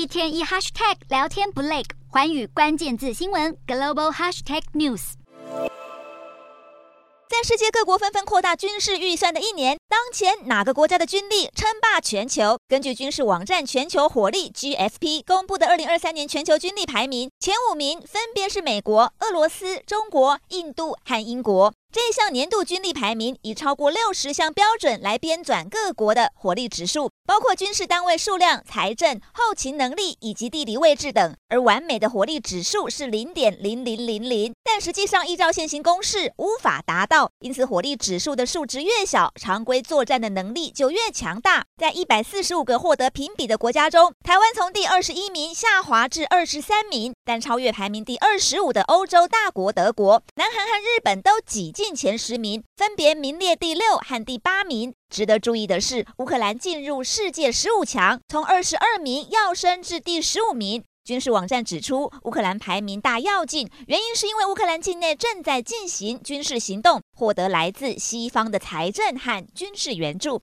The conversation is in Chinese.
一天一 hashtag 聊天不累，环宇关键字新闻 global hashtag news。在世界各国纷纷扩大军事预算的一年，当前哪个国家的军力称霸全球？根据军事网站全球火力 GFP 公布的二零二三年全球军力排名，前五名分别是美国、俄罗斯、中国、印度和英国。这项年度军力排名以超过六十项标准来编纂各国的火力指数，包括军事单位数量、财政、后勤能力以及地理位置等。而完美的火力指数是零点零零零零，但实际上依照现行公式无法达到。因此，火力指数的数值越小，常规作战的能力就越强大。在一百四十五个获得评比的国家中，台湾从第二十一名下滑至二十三名，但超越排名第二十五的欧洲大国德国、南韩和日本都挤进前十名，分别名列第六和第八名。值得注意的是，乌克兰进入世界十五强，从二十二名跃升至第十五名。军事网站指出，乌克兰排名大跃进，原因是因为乌克兰境内正在进行军事行动，获得来自西方的财政和军事援助。